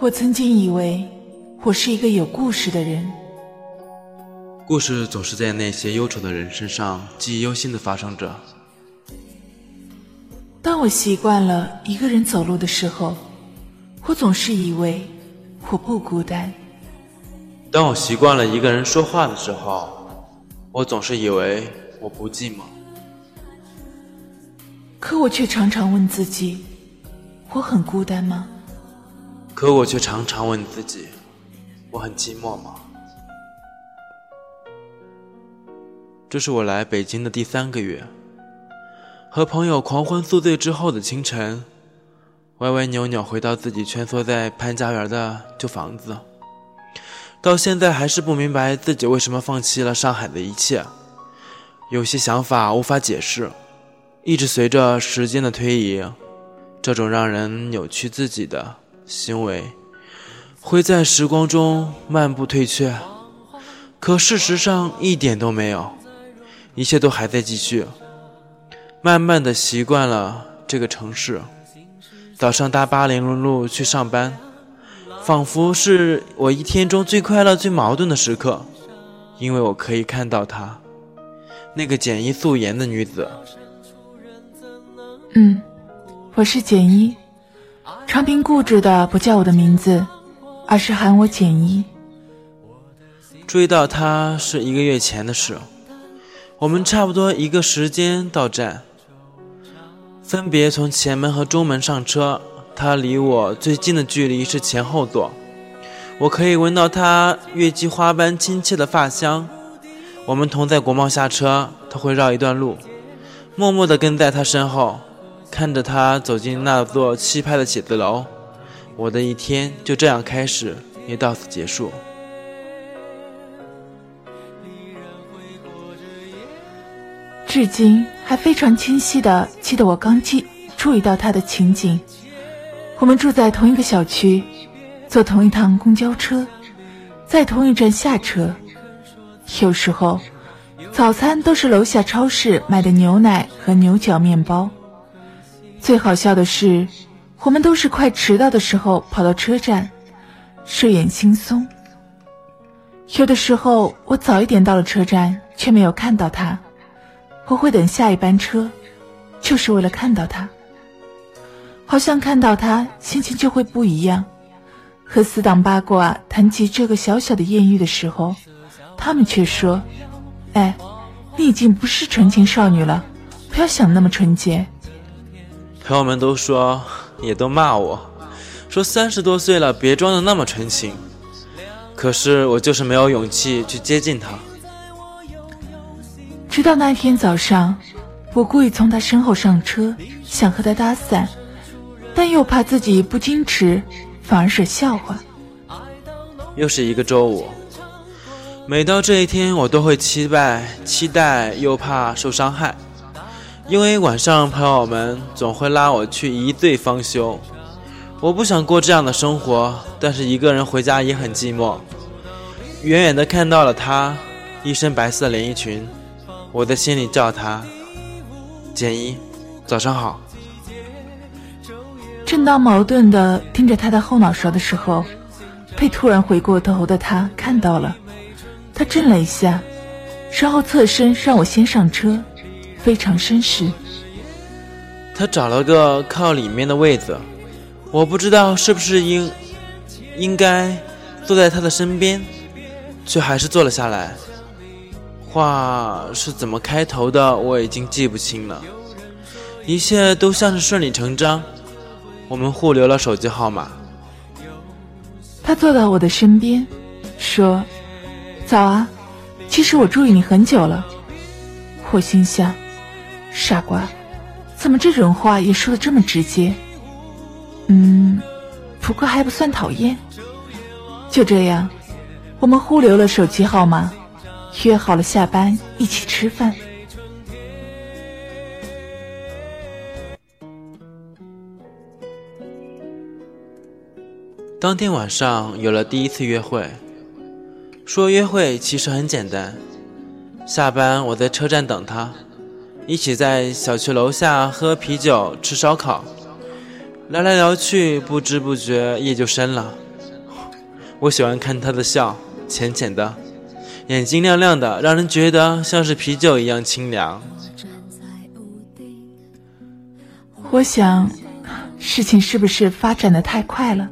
我曾经以为我是一个有故事的人，故事总是在那些忧愁的人身上记忆犹新的发生着。当我习惯了一个人走路的时候，我总是以为我不孤单；当我习惯了一个人说话的时候，我总是以为我不寂寞。可我却常常问自己：我很孤单吗？可我却常常问自己：我很寂寞吗？这是我来北京的第三个月，和朋友狂欢宿醉之后的清晨，歪歪扭扭回到自己蜷缩在潘家园的旧房子，到现在还是不明白自己为什么放弃了上海的一切，有些想法无法解释，一直随着时间的推移，这种让人扭曲自己的。行为会在时光中漫步退却，可事实上一点都没有，一切都还在继续。慢慢的习惯了这个城市，早上搭八零路去上班，仿佛是我一天中最快乐、最矛盾的时刻，因为我可以看到她，那个简衣素颜的女子。嗯，我是简一。长平固执的不叫我的名字，而是喊我简一。注意到他是一个月前的事，我们差不多一个时间到站，分别从前门和中门上车。他离我最近的距离是前后座，我可以闻到他月季花般亲切的发香。我们同在国贸下车，他会绕一段路，默默地跟在他身后。看着他走进那座气派的写字楼，我的一天就这样开始，也到此结束。至今还非常清晰的记得我刚记注意到他的情景。我们住在同一个小区，坐同一趟公交车，在同一站下车。有时候，早餐都是楼下超市买的牛奶和牛角面包。最好笑的是，我们都是快迟到的时候跑到车站，睡眼惺忪。有的时候我早一点到了车站，却没有看到他，我会等下一班车，就是为了看到他。好像看到他，心情就会不一样。和死党八卦谈及这个小小的艳遇的时候，他们却说：“哎，你已经不是纯情少女了，不要想那么纯洁。”朋友们都说，也都骂我，说三十多岁了，别装的那么纯情。可是我就是没有勇气去接近他。直到那天早上，我故意从他身后上车，想和他搭讪，但又怕自己不矜持，反而是笑话。又是一个周五，每到这一天，我都会期待，期待又怕受伤害。因为晚上朋友们总会拉我去一醉方休，我不想过这样的生活，但是一个人回家也很寂寞。远远的看到了她，一身白色连衣裙，我在心里叫她简一，早上好。正当矛盾的盯着她的后脑勺的时候，被突然回过头的他看到了，他震了一下，然后侧身让我先上车。非常绅士。他找了个靠里面的位子，我不知道是不是应应该坐在他的身边，却还是坐了下来。话是怎么开头的，我已经记不清了。一切都像是顺理成章。我们互留了手机号码。他坐到我的身边，说：“早啊，其实我注意你很久了。”我心想。傻瓜，怎么这种话也说的这么直接？嗯，不过还不算讨厌。就这样，我们互留了手机号码，约好了下班一起吃饭。当天晚上有了第一次约会。说约会其实很简单，下班我在车站等他。一起在小区楼下喝啤酒、吃烧烤，聊来聊去，不知不觉夜就深了。我喜欢看他的笑，浅浅的，眼睛亮亮的，让人觉得像是啤酒一样清凉。我想，事情是不是发展的太快了？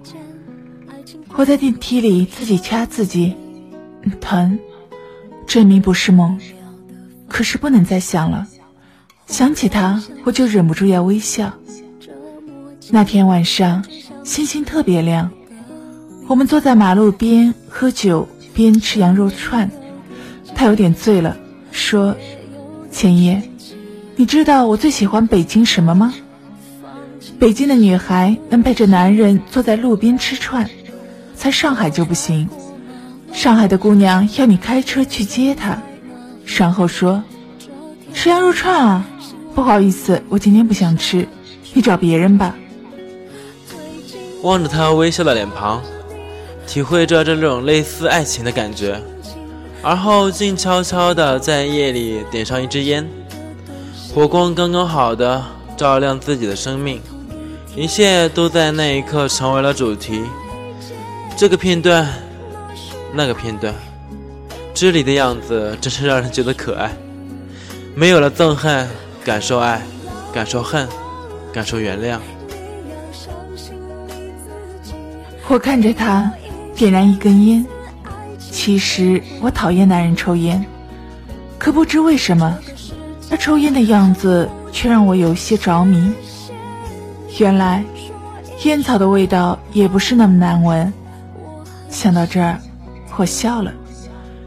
我在电梯里自己掐自己，疼，证明不是梦。可是不能再想了，想起他我就忍不住要微笑。那天晚上星星特别亮，我们坐在马路边喝酒边吃羊肉串。他有点醉了，说：“千叶，你知道我最喜欢北京什么吗？北京的女孩能陪着男人坐在路边吃串。”在上海就不行，上海的姑娘要你开车去接她，然后说吃羊肉串啊，不好意思，我今天不想吃，你找别人吧。望着他微笑的脸庞，体会着这种类似爱情的感觉，而后静悄悄的在夜里点上一支烟，火光刚刚好的照亮自己的生命，一切都在那一刻成为了主题。这个片段，那个片段，这里的样子真是让人觉得可爱。没有了憎恨，感受爱，感受恨，感受原谅。我看着他点燃一根烟，其实我讨厌男人抽烟，可不知为什么，他抽烟的样子却让我有些着迷。原来，烟草的味道也不是那么难闻。想到这儿，我笑了，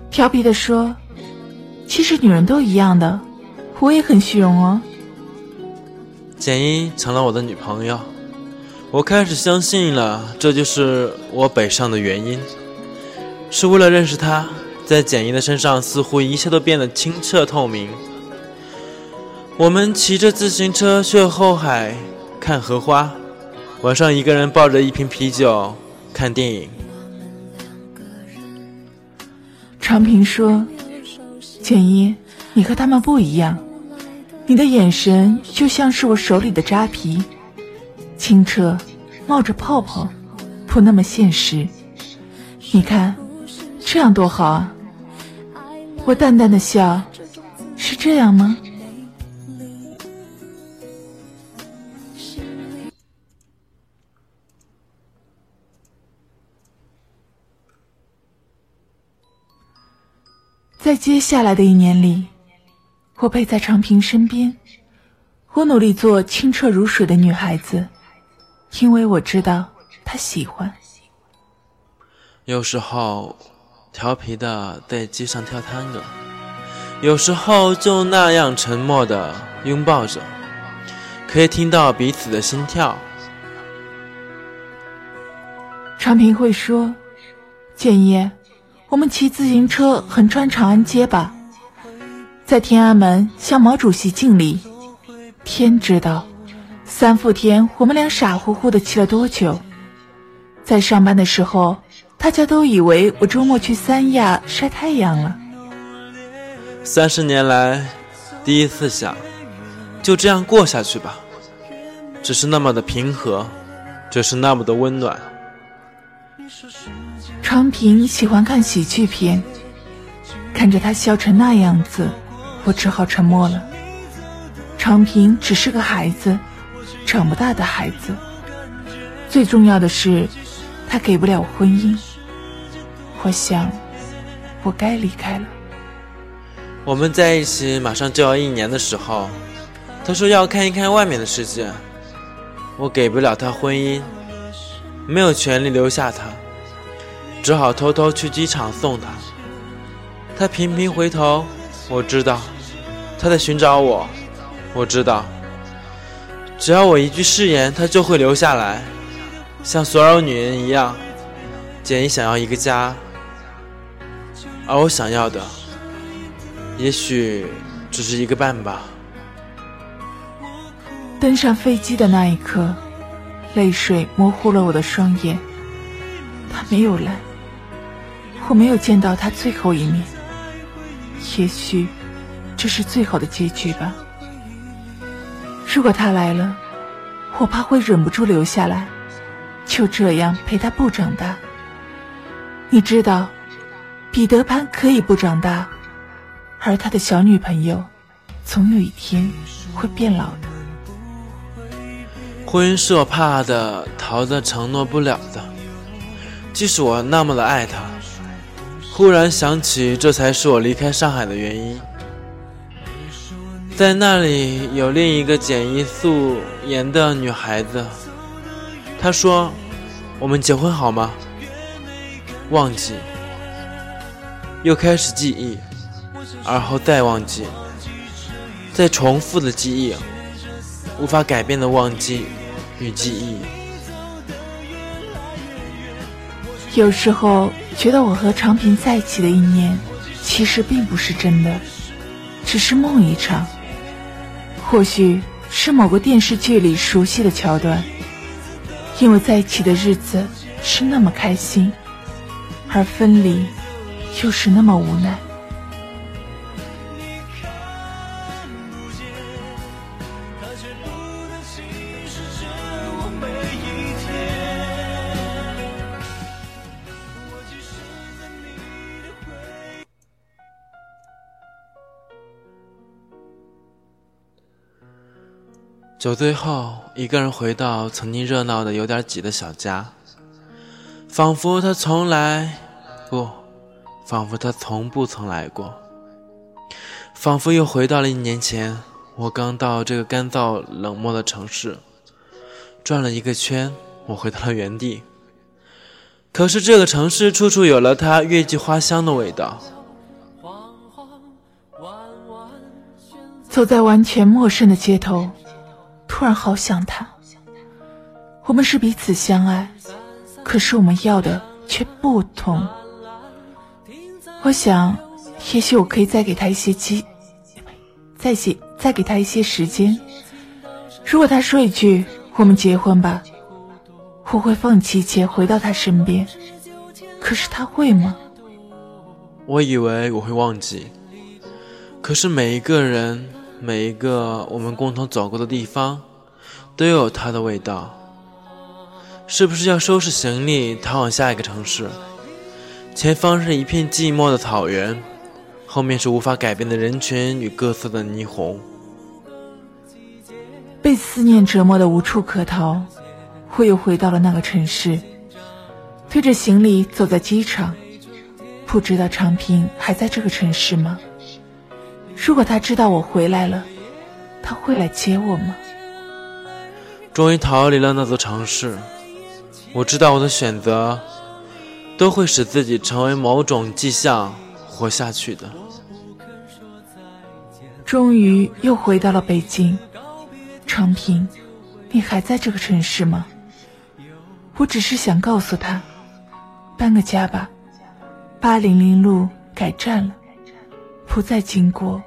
调皮的说：“其实女人都一样的，我也很虚荣哦。”简一成了我的女朋友，我开始相信了，这就是我北上的原因，是为了认识她。在简一的身上，似乎一切都变得清澈透明。我们骑着自行车去后海看荷花，晚上一个人抱着一瓶啤酒看电影。长平说：“简一，你和他们不一样，你的眼神就像是我手里的扎啤，清澈，冒着泡泡，不那么现实。你看，这样多好啊！”我淡淡的笑：“是这样吗？”在接下来的一年里，我陪在长平身边，我努力做清澈如水的女孩子，因为我知道他喜欢。有时候调皮的在街上跳探戈，有时候就那样沉默的拥抱着，可以听到彼此的心跳。长平会说：“建业。”我们骑自行车横穿长安街吧，在天安门向毛主席敬礼。天知道，三伏天我们俩傻乎乎的骑了多久。在上班的时候，大家都以为我周末去三亚晒太阳了。三十年来，第一次想，就这样过下去吧，只是那么的平和，只是那么的温暖。长平喜欢看喜剧片，看着他笑成那样子，我只好沉默了。长平只是个孩子，长不大的孩子。最重要的是，他给不了婚姻。我想，我该离开了。我们在一起马上就要一年的时候，他说要看一看外面的世界。我给不了他婚姻，没有权利留下他。只好偷偷去机场送他。他频频回头，我知道他在寻找我。我知道，只要我一句誓言，他就会留下来，像所有女人一样。简一想要一个家，而我想要的，也许只是一个伴吧。登上飞机的那一刻，泪水模糊了我的双眼。他没有来。我没有见到他最后一面，也许这是最好的结局吧。如果他来了，我怕会忍不住留下来，就这样陪他不长大。你知道，彼得潘可以不长大，而他的小女朋友，总有一天会变老的。婚姻是我怕的，逃的承诺不了的。即使我那么的爱他，忽然想起，这才是我离开上海的原因。在那里有另一个简易素颜的女孩子，她说：“我们结婚好吗？”忘记，又开始记忆，而后再忘记，再重复的记忆，无法改变的忘记与记忆。有时候觉得我和长平在一起的一年，其实并不是真的，只是梦一场。或许是某个电视剧里熟悉的桥段，因为在一起的日子是那么开心。而分离，又是那么无奈。酒醉后，一个人回到曾经热闹的有点挤的小家。仿佛他从来不，仿佛他从不曾来过。仿佛又回到了一年前，我刚到这个干燥冷漠的城市，转了一个圈，我回到了原地。可是这个城市处处有了它月季花香的味道。走在完全陌生的街头，突然好想他。我们是彼此相爱。可是我们要的却不同。我想，也许我可以再给他一些机，再些再给他一些时间。如果他说一句“我们结婚吧”，我会放弃一切回到他身边。可是他会吗？我以为我会忘记。可是每一个人，每一个我们共同走过的地方，都有它的味道。是不是要收拾行李逃往下一个城市？前方是一片寂寞的草原，后面是无法改变的人群与各色的霓虹。被思念折磨的无处可逃，我又回到了那个城市，推着行李走在机场。不知道长平还在这个城市吗？如果他知道我回来了，他会来接我吗？终于逃离了那座城市。我知道我的选择都会使自己成为某种迹象活下去的。终于又回到了北京，长平，你还在这个城市吗？我只是想告诉他，搬个家吧，八零零路改站了，不再经过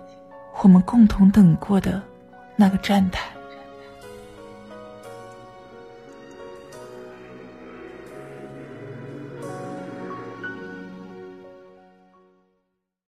我们共同等过的那个站台。